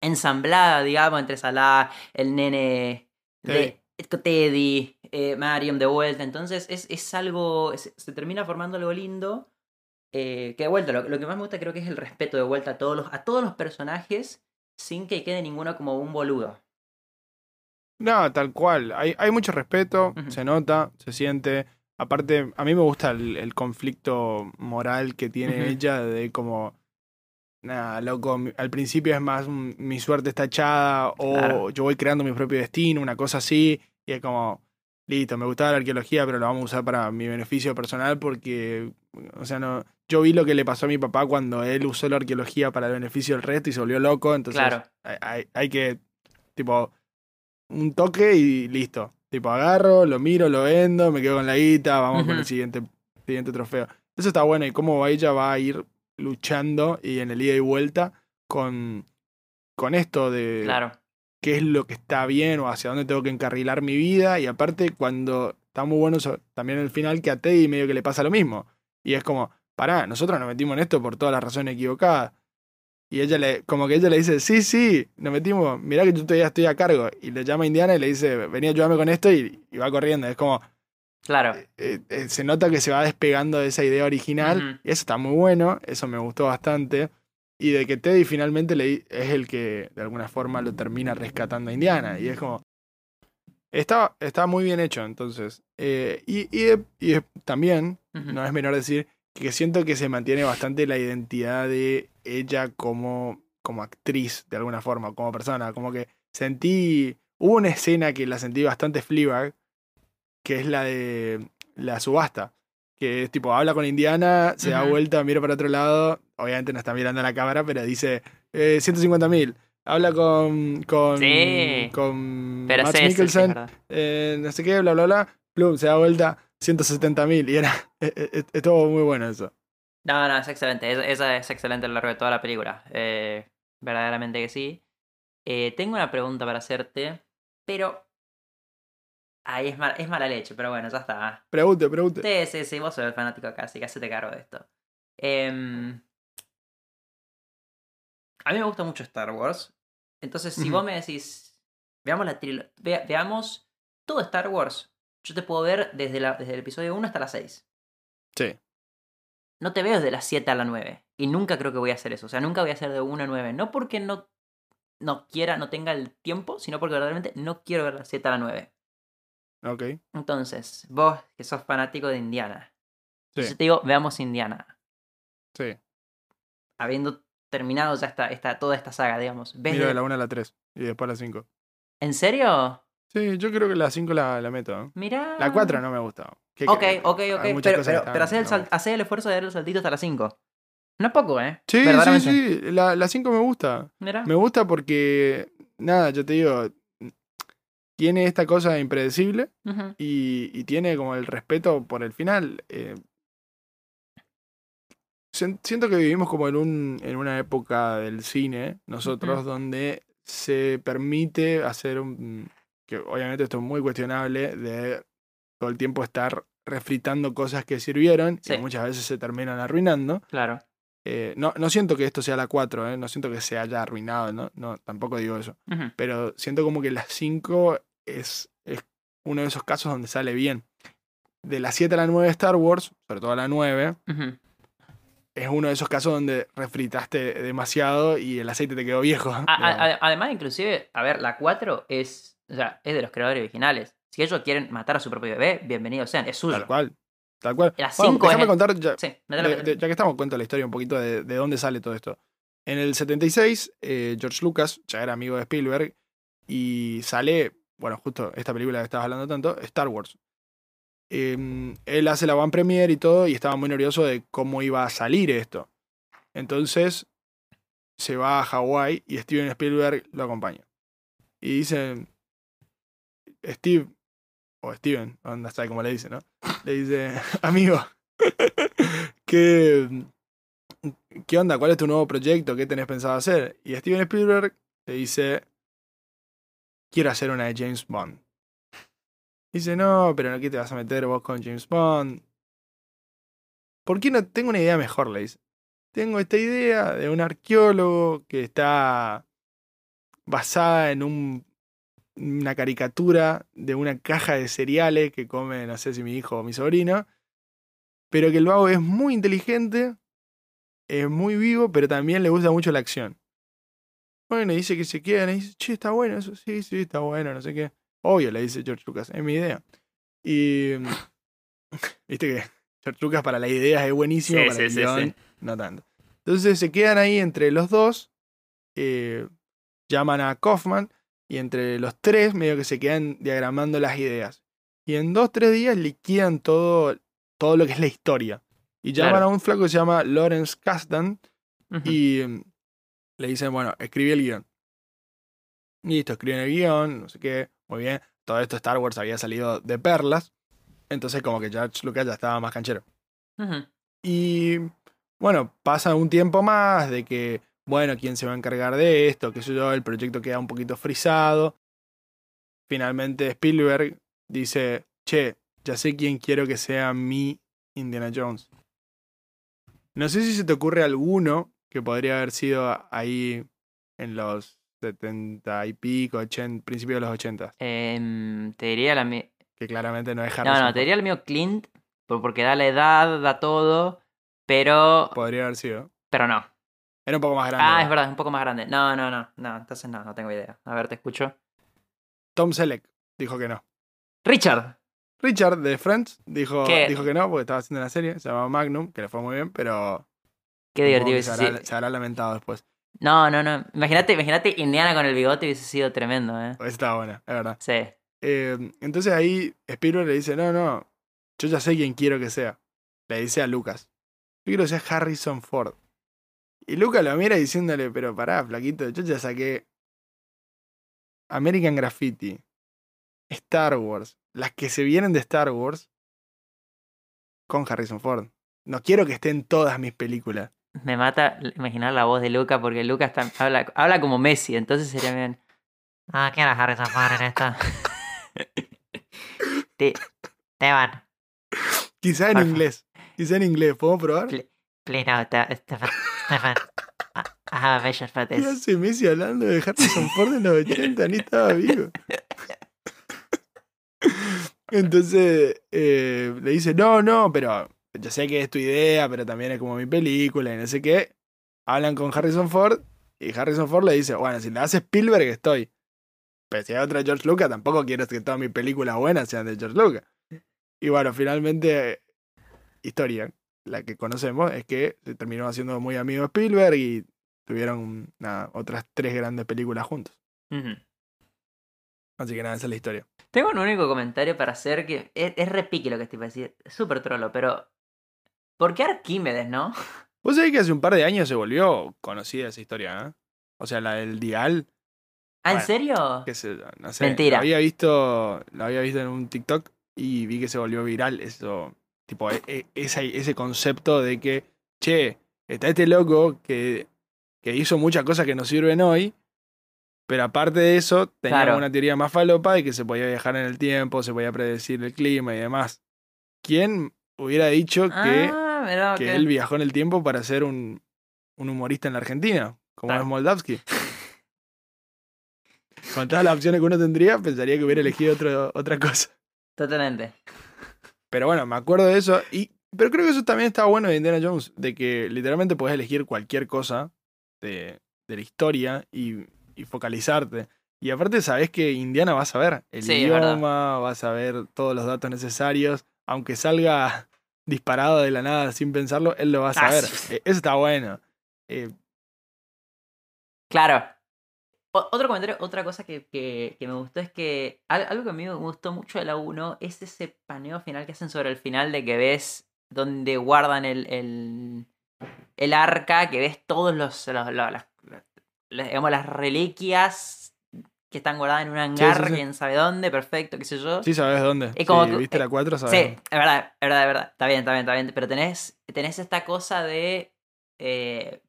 ensamblada, digamos, entre Salah, el nene de Teddy, eh, Mariam de vuelta. Entonces es, es algo, es- se termina formando algo lindo. eh, que de vuelta, lo, lo que más me gusta creo que es el respeto de vuelta a todos los, a todos los personajes sin que quede ninguno como un boludo. No, tal cual. Hay, hay mucho respeto, se nota, se siente. Aparte, a mí me gusta el, el conflicto moral que tiene ella de como, nada, loco, al principio es más un, mi suerte está echada o Claro. yo voy creando mi propio destino, una cosa así, y es como, listo, me gustaba la arqueología, pero lo vamos a usar para mi beneficio personal porque, o sea, no, yo vi lo que le pasó a mi papá cuando él usó la arqueología para el beneficio del resto y se volvió loco, entonces Claro. hay, hay- hay que, tipo, un toque y listo. Tipo, agarro, lo miro, lo vendo, me quedo con la guita, vamos con el siguiente, siguiente trofeo. Eso está bueno y cómo ella va a ir luchando y en el ida y vuelta con, con esto de Claro. qué es lo que está bien o hacia dónde tengo que encarrilar mi vida. Y aparte, cuando está muy bueno eso, también el final que a Teddy medio que le pasa lo mismo. Y es como, pará, nosotros nos metimos en esto por todas las razones equivocadas. Y ella le, como que ella le dice, sí, sí, nos metimos, mirá que yo todavía estoy a cargo. Y le llama a Indiana y le dice, vení a ayudarme con esto y, y va corriendo. Es como, Claro. eh, eh, se nota que se va despegando de esa idea original. Y eso está muy bueno, eso me gustó bastante. Y de que Teddy finalmente le, es el que de alguna forma lo termina rescatando a Indiana. Y es como. Está, está muy bien hecho, entonces. Eh, y, y, también, no es menor decir, que siento que se mantiene bastante la identidad de ella como, como actriz, de alguna forma, como persona. Como que sentí. Hubo una escena que la sentí bastante Fleabag, que es la de la subasta. Que es tipo, habla con Indiana, se da vuelta, mira para otro lado. Obviamente no está mirando a la cámara, pero dice eh, 150 mil. Habla con. con. Sí. con es Mikkelsen, eh, no sé qué, bla, bla, bla. Plum, se da vuelta, 170 mil. Y era. eh, [LAUGHS] eh, estuvo muy bueno eso. No, no, es excelente. es- Esa es excelente a lo largo de toda la película. Eh, verdaderamente que sí. Eh, tengo una pregunta para hacerte, pero. Ahí es, mal- es mala leche, pero bueno, ya está. Pregunte, pregunte. Sí, sí, sí, vos sos el fanático acá, así que hacete cargo de esto. Em, a mí me gusta mucho Star Wars. Entonces, si vos me decís, veamos la veamos todo Star Wars, yo te puedo ver desde, la, desde el episodio 1 hasta la 6. Sí. No te veo desde la 7 a la 9. Y nunca creo que voy a hacer eso. O sea, nunca voy a hacer de 1 a 9. No porque no, no quiera, no tenga el tiempo, sino porque verdaderamente no quiero ver la 7 a la 9. Ok. Entonces, vos que sos fanático de Indiana. Sí. Yo te digo, veamos Indiana. Sí. Habiendo terminado ya esta, esta, toda esta saga, digamos. ¿Ves Miro de la 1 a la 3 y después a la 5. ¿En serio? Sí, yo creo que la 5 la, la meto. Mira. La 4 no me gusta. ¿Qué Ok, ok, ok. Pero, pero, pero hacé el, no. esfuerzo de dar el saltito hasta la 5. No es poco, ¿eh? Sí, sí, sí. La, la 5 me gusta. Mira. Me gusta porque, nada, yo te digo, tiene esta cosa impredecible y, y tiene como el respeto por el final. eh. Sien- siento que vivimos como en, un, en una época del cine, nosotros, donde se permite hacer un... que obviamente esto es muy cuestionable, de todo el tiempo estar refritando cosas que sirvieron y que muchas veces se terminan arruinando. Claro. Eh, no, no siento que esto sea la 4, ¿eh? no siento que se haya arruinado, ¿no? no tampoco digo eso. Pero siento como que la 5 es, es uno de esos casos donde sale bien. De la 7 a la 9 de Star Wars, sobre todo la 9, Ujú. es uno de esos casos donde refritaste demasiado y el aceite te quedó viejo. A- a- a- además, inclusive, a ver, la 4 es, o sea, es de los creadores originales. Si ellos quieren matar a su propio bebé, bienvenidos sean, es suyo. Tal cual. Tal cual. La Bueno, 5 déjame contar, ya, Sí, de- ya que estamos, cuento la historia un poquito de, de dónde sale todo esto. En el 76, eh, George Lucas ya era amigo de Spielberg y sale bueno, justo esta película que estabas hablando tanto, Star Wars. Em, él hace la One Premiere y todo, y estaba muy nervioso de cómo iba a salir esto. Entonces se va a Hawái y Steven Spielberg lo acompaña. Y dice, Steve, o Steven, onda sabe cómo le dice, ¿no? Le dice, [LAUGHS] amigo, [LAUGHS] ¿qué, ¿qué onda? ¿Cuál es tu nuevo proyecto? ¿Qué tenés pensado hacer? Y Steven Spielberg le dice, quiero hacer una de James Bond. Dice, no, pero ¿qué te vas a meter vos con James Bond? ¿Por qué no tengo una idea mejor? Le dice. Tengo esta idea de un arqueólogo que está basada en un, una caricatura de una caja de cereales que come, no sé si mi hijo o mi sobrino, pero que el vago es muy inteligente, es muy vivo, pero también le gusta mucho la acción. Bueno, dice que se queda, y dice, che, está bueno eso, sí, sí, está bueno, no sé qué. Obvio, le dice George Lucas, es mi idea. Y [LAUGHS] viste que George Lucas para la idea es buenísimo, Sí, para sí, el sí, guion, sí. no tanto. Entonces se quedan ahí entre los dos, eh, llaman a Kaufman y entre los tres medio que se quedan diagramando las ideas. Y en dos, tres días liquidan todo, todo lo que es la historia. Y llaman Claro. a un flaco que se llama Lawrence Kasdan y mm, le dicen, bueno, escribí el guion. Listo, escriben el guion, no sé qué, muy bien. Todo esto Star Wars había salido de perlas. Entonces como que George Lucas ya estaba más canchero. Y bueno, pasa un tiempo más de que, bueno, ¿quién se va a encargar de esto? qué sé yo, el proyecto queda un poquito frisado. Finalmente Spielberg dice, che, ya sé quién quiero que sea mi Indiana Jones. No sé si se te ocurre alguno que podría haber sido ahí en los 70 y pico, 80, principios de los 80, Em, te diría la mi- que claramente no es No, Harrison no, te Ford. diría el mío Clint, por- porque da la edad, da todo, pero. Podría haber sido. Pero no. Era un poco más grande. Ah, ¿verdad? es verdad, es un poco más grande. No, no, no, no, entonces no, no tengo idea. A ver, te escucho. Tom Selleck dijo que no. Richard. Richard de Friends dijo, ¿Qué? dijo que no porque estaba haciendo una serie, se llamaba Magnum, que le fue muy bien, pero Qué divertido se, habrá, se habrá lamentado después. No, no, no. Imagínate, imagínate Indiana con el bigote hubiese sido tremendo, ¿eh? Estaba buena, es verdad. Sí. Eh, entonces ahí Spielberg le dice, no, no, yo ya sé quién quiero que sea. Le dice a Lucas, yo quiero que sea Harrison Ford. Y Lucas lo mira diciéndole, pero pará, flaquito, yo ya saqué American Graffiti, Star Wars, las que se vienen de Star Wars con Harrison Ford. No quiero que estén todas mis películas. Me mata imaginar la voz de Luca porque Luca está- habla, habla como Messi, entonces sería bien. Ah, ¿quién era Harrison Ford en esta? [LAUGHS] Te, Teban, Quizá en Por inglés. Quizá en inglés. ¿Podemos probar? Pl- please no, Te- Stefan, Stefan. I I have a vision for ¿Qué hace Messi hablando de Harrison Ford en los 80? Ni estaba vivo. Entonces eh, le dice, no, no, pero yo sé que es tu idea, pero también es como mi película y no sé qué. Hablan con Harrison Ford y Harrison Ford le dice, bueno, si le hace Spielberg estoy. Pero si hay otra George Lucas, tampoco quiero que todas mis películas buenas sean de George Lucas. Y bueno, finalmente, historia, la que conocemos, es que se terminó haciendo muy amigo de Spielberg y tuvieron nada, otras tres grandes películas juntos. Así que nada, esa es la historia. Tengo un único comentario para hacer que es, es repique lo que estoy para decir. Es súper trolo, pero. ¿Por qué Arquímedes, no? [LAUGHS] Vos sabés que hace un par de años se volvió conocida esa historia, ¿eh? O sea, la del Dial, ¿Ah, en serio? no sé. Mentira. Lo había visto, lo había visto en un TikTok y vi que se volvió viral eso, tipo, e- e- ese, ese concepto de que, che, está este loco que, que hizo muchas cosas que nos sirven hoy, pero aparte de eso, tenía Claro. una teoría más falopa de que se podía viajar en el tiempo, se podía predecir el clima y demás. ¿Quién hubiera dicho que, Ah, mirá, que él viajó en el tiempo para ser un, un humorista en la Argentina, como Claro. es Moldavsky? Con todas las opciones que uno tendría, pensaría que hubiera [LAUGHS] elegido otro, otra cosa. Totalmente. Pero bueno, me acuerdo de eso. Y, pero creo que eso también está bueno de Indiana Jones, de que literalmente puedes elegir cualquier cosa de, de la historia y, y focalizarte. Y aparte sabes que Indiana va a saber el Sí, idioma, va a saber todos los datos necesarios. Aunque salga [LAUGHS] disparado de la nada sin pensarlo, él lo va a Ah, saber. sí. Eh, Eso está bueno. Eh, Claro. Otro comentario, otra cosa que, que- que me gustó es que al- algo que a mí me gustó mucho de la 1 es ese paneo final que hacen sobre el final de que ves donde guardan el, el, el arca, que ves todos los, los- los- las, digamos, las reliquias que están guardadas en un hangar, sí, sí. quién sabe dónde, perfecto, qué sé yo. Sí, sabes dónde. Es como viste eh, la 4, Sí, es verdad, es verdad, es verdad. Está bien, está bien, está bien. Pero tenés, tenés esta cosa de. eh,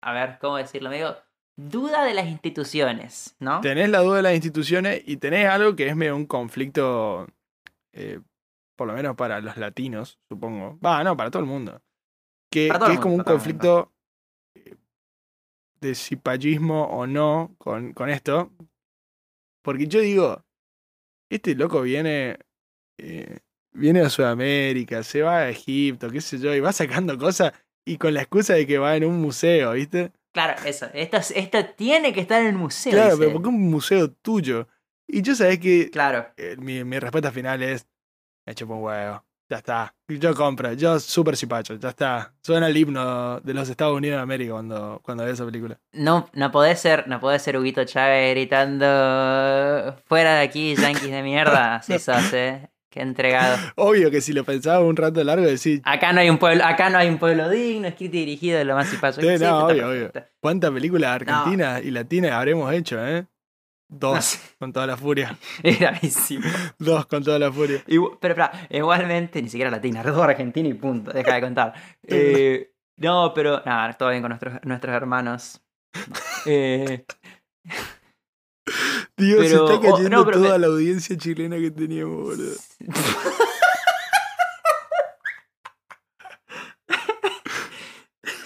a ver, ¿cómo decirlo? Medio duda de las instituciones, ¿no? Tenés la duda de las instituciones y tenés algo que es medio un conflicto, eh, por lo menos para los latinos, supongo. Va, no, para todo el mundo. Que, el es como un conflicto eh, de cipallismo o no con, con esto. Porque yo digo, este loco viene, eh, viene a Sudamérica, se va a Egipto, qué sé yo, y va sacando cosas y con la excusa de que va en un museo, ¿viste? Claro, eso. Esto, es- esto tiene que estar en el museo. Claro, dice pero porque es un museo tuyo. Y yo sabés que Claro. eh, mi, mi respuesta final es, me chupo un huevo. Ya está. Yo compro, yo súper cipacho, ya está. Suena el himno de los Estados Unidos de América cuando, cuando veo esa película. No, no podés ser, no podés ser Huguito Chávez gritando fuera de aquí, yanquis de mierda. [LAUGHS] Así sos, eh. Qué entregado. [LAUGHS] Obvio que si lo pensaba un rato largo, decís, Acá no hay un pueblo, acá no hay un pueblo digno, escrito y dirigido de lo más cipayo. Sí, que existe, no, obvio, obvio. ¿cuántas películas argentinas y latinas habremos hecho, eh? Dos, No sé. con toda la furia. [LAUGHS] Era. [LAUGHS] Dos, con toda la furia. Pero, pero, igualmente, ni siquiera latina, todo argentina y punto, deja de contar. Eh, no, pero, nada, todo bien con nuestros, nuestros hermanos. Eh, Dios, se está oh, cayendo no, toda me- la audiencia chilena que teníamos, boludo. [LAUGHS]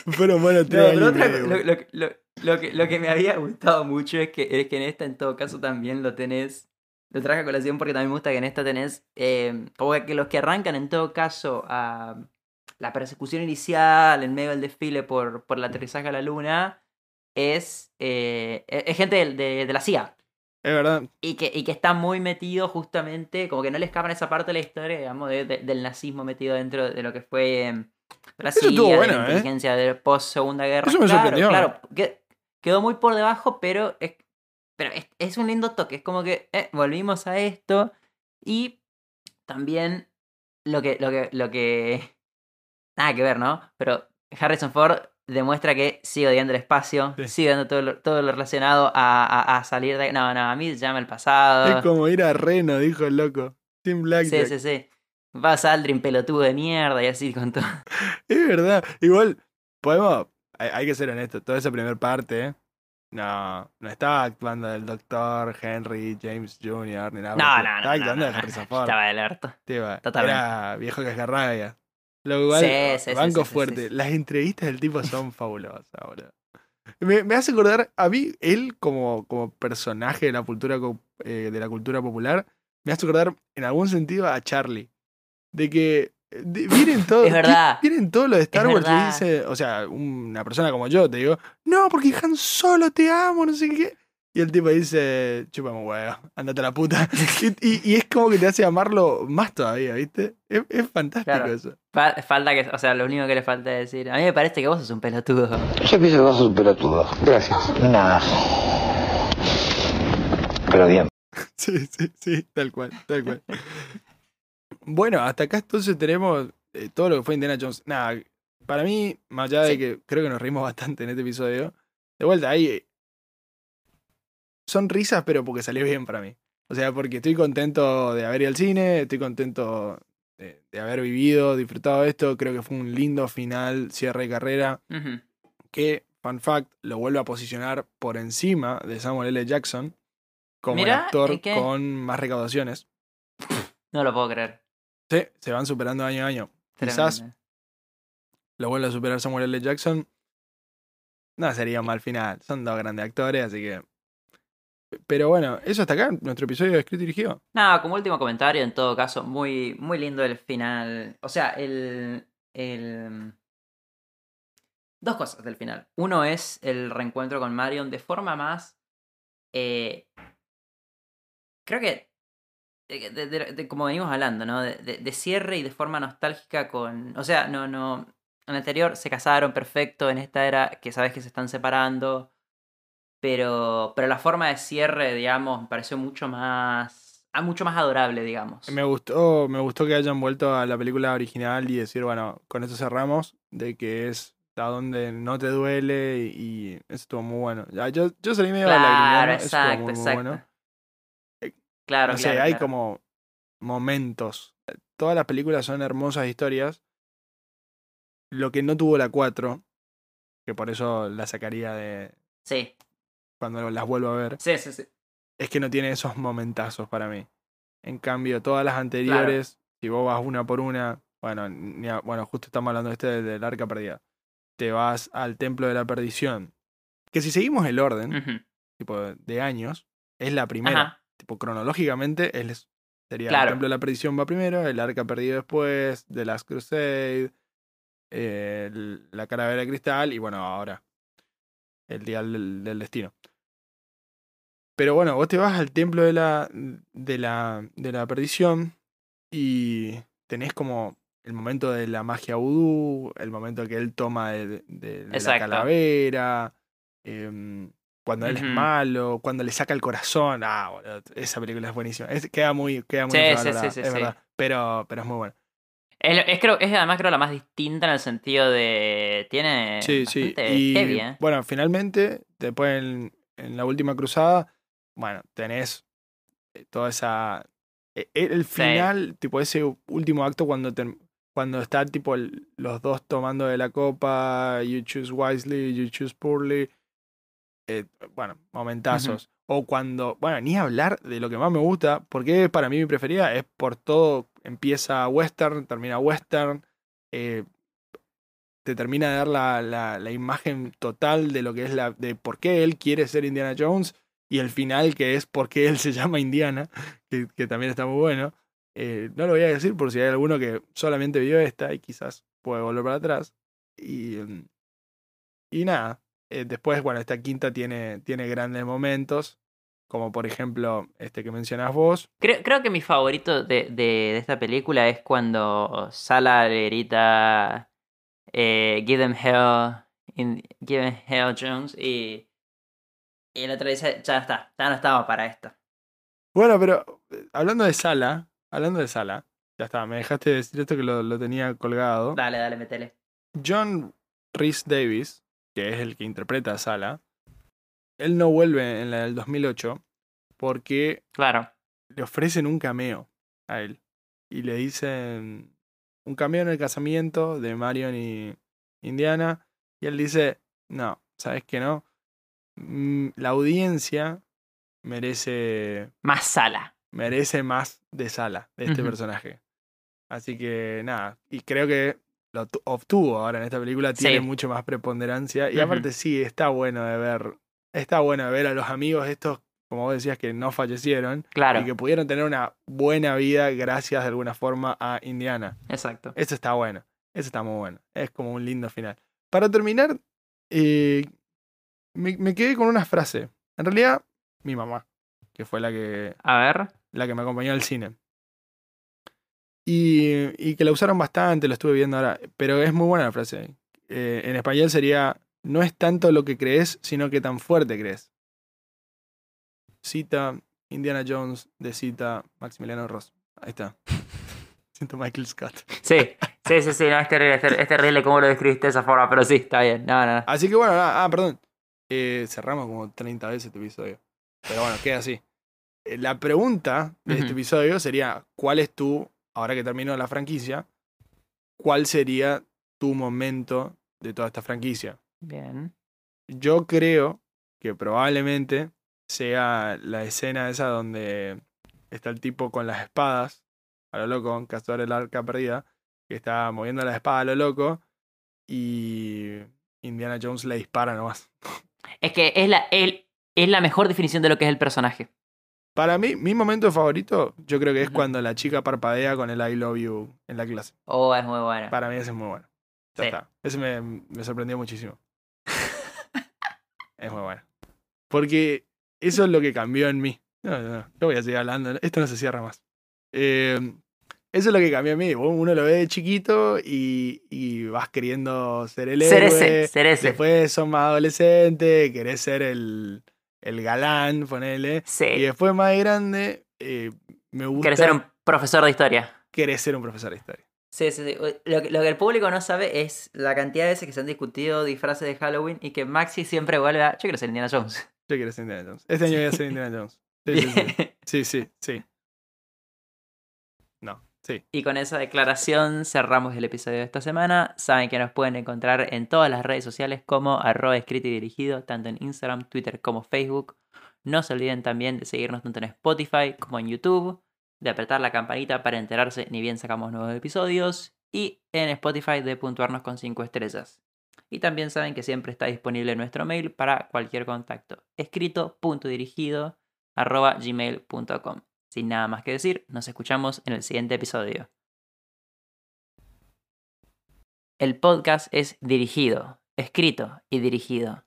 Fueron buenos no, tres pero años otra lo, lo- lo- lo que, lo que me había gustado mucho es que, es que en esta, en todo caso, también lo tenés. Lo traje a colación porque también me gusta que en esta tenés. eh, como que los que arrancan, en todo caso, a la persecución inicial en medio del desfile por, por el aterrizaje a la luna. Es, eh, es es gente de- de- de la CIA. Es verdad. Y que, y que está muy metido justamente, como que no le escapan esa parte de la historia, digamos, de- de- del nazismo metido dentro de lo que fue eh, la Eso de bueno, la ¿eh? inteligencia de post Segunda Guerra. Eso me claro, sorprendió. Claro, que- quedó muy por debajo, pero es, pero es, es un lindo toque. Es como que eh, volvimos a esto y también lo que, lo que, lo que, [LAUGHS] nada que ver, ¿no? Pero Harrison Ford demuestra que sigue odiando el espacio, Sí. sigue odiando todo lo, todo lo relacionado a, a- a salir de... No, no, a mí llama el pasado. Es como ir a Reno, dijo el loco. Tim Sí, Blackjack. sí, sí. Vas a Aldrin pelotudo de mierda y así con todo. [LAUGHS] Es verdad. Igual, podemos. Hay, hay que ser honestos. Toda esa primera parte. ¿eh? No, no estaba actuando del doctor Henry James Jr. ni nada. No, el no, no. Estaba actuando no, de no. Harrison Ford. Estaba. Tipo, Totalmente. Era viejo cascarrabia. Lo igual, Sí, sí, sí, banco sí, fuerte. Las entrevistas del tipo son fabulosas, boludo. Me, me hace acordar, a mí, él como, como personaje de la, cultura, eh, de la cultura popular, me hace acordar en algún sentido a Charlie. De que eh, de- vienen [LAUGHS] todos Es verdad. vienen todos los de Star Wars y dice, o sea, una persona como yo, te digo, no, porque Han Solo te amo, no sé qué. Y el tipo dice, chúpame huevo, andate a la puta. y, y- y es como que te hace amarlo más todavía, ¿viste? Es, es fantástico Claro. eso. Fa- falta que, o sea, lo único que le falta es decir, a mí me parece que vos sos un pelotudo. Yo pienso que vos sos un pelotudo. Gracias. Nada. Pero bien. [LAUGHS] Sí, sí, sí, tal cual, tal cual. bueno, hasta acá entonces tenemos eh, todo lo que fue Indiana Jones. Nada, para mí, más allá de que creo que nos reímos bastante en este episodio, de vuelta, ahí eh, son risas, pero porque salió bien para mí. O sea, porque estoy contento de haber ido al cine, estoy contento de, de haber vivido, disfrutado de esto. Creo que fue un lindo final, cierre de carrera, que, fun fact, lo vuelve a posicionar por encima de Samuel L. Jackson como el actor con más recaudaciones. No lo puedo creer. Sí, se van superando año a año. Quizás lo vuelve a superar Samuel L. Jackson. No sería un mal final. Son dos grandes actores, así que. Pero bueno, eso hasta acá, nuestro episodio de escrito y dirigido. Nada, como último comentario, en todo caso, muy, muy lindo el final. O sea, el, el. Dos cosas del final. Uno es el reencuentro con Marion de forma más. eh, creo que. de- como venimos hablando, ¿no? De cierre y de forma nostálgica con. O sea, no, no. En el anterior se casaron perfecto, en esta era que sabes que se están separando. Pero, pero la forma de cierre, digamos, me pareció mucho más. ah, mucho más adorable, digamos. Me gustó, me gustó que hayan vuelto a la película original y decir, bueno, con esto cerramos, de que es a donde no te duele y, eso estuvo muy bueno. Ya, yo, yo salí medio Claro, eso estuvo exacto, muy, muy exacto. bueno. Claro, no sé, claro, hay claro. como momentos. Todas las películas son hermosas historias. Lo que no tuvo la 4, que por eso la sacaría de Sí, cuando las vuelvo a ver, sí, sí, sí. es que no tiene esos momentazos para mí. En cambio, todas las anteriores, si vos vas una por una, bueno, ni a- bueno, justo estamos hablando de este del, arca perdida. Te vas al templo de la perdición. Que si seguimos el orden, tipo de años, es la primera. Ajá. Tipo, cronológicamente, es, sería Claro. el templo de la perdición va primero, el arca perdido después, The Last Crusade, eh, el- la calavera de cristal y bueno, ahora el día del, del destino. Pero bueno, vos te vas al templo de la, de la, de la perdición y tenés como el momento de la magia vudú, el momento que él toma de, de- de la calavera, em, cuando él es malo, cuando le saca el corazón. Ah, boludo, esa película es buenísima. Es- queda muy, queda muy Sí, sí, sí, sí, es verdad. Pero, pero es muy bueno. Es, es creo, es además creo la más distinta en el sentido de. Tiene. Sí, sí. Y heavy, ¿eh? bueno, finalmente, después en, en la última cruzada, bueno, tenés eh, toda esa. e- El final, tipo ese último acto cuando ter- cuando está tipo el- los dos tomando de la copa, you choose wisely, you choose poorly. eh, bueno, momentazos. O cuando, bueno, ni hablar de lo que más me gusta, porque para mí mi preferida es por todo, empieza western, termina western, eh, te termina de dar la, la, la imagen total de lo que es la, de por qué él quiere ser Indiana Jones y el final que es por qué él se [LAUGHS] llama Indiana, que, también está muy bueno. Eh, no lo voy a decir por si hay alguno que solamente vio esta y quizás puede volver para atrás. Y, mm, y nada, eh, después, bueno, esta quinta tiene, tiene grandes momentos, como por ejemplo este que mencionas vos. Creo, creo que mi favorito de, de, esta película es cuando Sala le grita eh, Give them hell, give them hell Jones y, y el otro dice, ya está, ya no estamos para esto. Bueno, pero eh, hablando de Sala, hablando de Sala, ya está, me dejaste decir esto que lo, lo tenía colgado. Dale, dale, metele. John Rhys Davis, que es el que interpreta a Sala, él no vuelve en la del 2008 porque Claro. le ofrecen un cameo a él. Y le dicen un cameo en el casamiento de Marion y Indiana. Y él dice, no, ¿sabes que no? Mm, La audiencia merece, Más Sala. merece más de Sala, de este personaje. Así que nada, y creo que lo tu- obtuvo ahora en esta película, tiene Sí. mucho más preponderancia. Y aparte sí, está bueno de ver, está bueno de ver a los amigos estos, como vos decías, que no fallecieron Claro. y que pudieron tener una buena vida gracias de alguna forma a Indiana. Exacto. Eso está bueno, eso está muy bueno, es como un lindo final. Para terminar, eh, me, me quedé con una frase. En realidad, mi mamá, que fue la que, A ver. la que me acompañó al cine. Y, y que la usaron bastante, lo estuve viendo ahora, pero es muy buena la frase. Eh, en español sería, no es tanto lo que crees, sino que tan fuerte crees. Cita Indiana Jones de cita Maximiliano Ross. Ahí está. [LAUGHS] Siento Michael Scott. Sí, sí, sí, sí, no, es terrible, es ter- es terrible cómo lo describiste de esa forma, pero sí, está bien. No, no, no. Así que bueno, ah, ah, perdón. Eh, cerramos como 30 veces este episodio. Pero bueno, queda así. Eh, La pregunta de este episodio sería, ¿cuál es tu, ahora que terminó la franquicia, cuál sería tu momento de toda esta franquicia? Bien. Yo creo que probablemente sea la escena esa donde está el tipo con las espadas, a lo loco, en Cazador del Arca Perdida, que está moviendo la espada a lo loco y Indiana Jones le dispara nomás. [LAUGHS] Es que es la, el, es la mejor definición de lo que es el personaje. Para mí, mi momento favorito, yo creo que es cuando la chica parpadea con el I love you en la clase. Oh, es muy bueno. Para mí ese es muy bueno. Ya Sí. está. Ese me, me sorprendió muchísimo. es muy bueno. Porque eso es lo que cambió en mí. No, no, no. Yo voy a seguir hablando. Esto no se cierra más. Eh, eso es lo que cambió en mí. Vos- Uno lo ve de chiquito y, y vas queriendo ser el Ser héroe. ese, ser ese. Después sos más adolescente, querés ser el, el galán, ponele. Sí. Y después más grande, eh, me gusta Querés ser un profesor de historia. querer ser un profesor de historia. Sí, sí, sí. Lo, que- lo que el público no sabe es la cantidad de veces que se han discutido disfraces de Halloween y que Maxi siempre vuelve a. Yo quiero ser Indiana Jones. Yo quiero ser Indiana Jones. Este año voy a ser Indiana Jones. Sí, sí, sí. [LAUGHS] Sí, sí, sí. Y con esa declaración cerramos el episodio de esta semana. Saben que nos pueden encontrar en todas las redes sociales como arroba escrito y dirigido, tanto en Instagram, Twitter como Facebook. No se olviden también de seguirnos tanto en Spotify como en YouTube, de apretar la campanita para enterarse ni bien sacamos nuevos episodios y en Spotify de puntuarnos con 5 estrellas. Y también saben que siempre está disponible nuestro mail para cualquier contacto. Escrito punto dirigido arroba gmail.com. Sin nada más que decir, nos escuchamos en el siguiente episodio. El podcast es dirigido, escrito y dirigido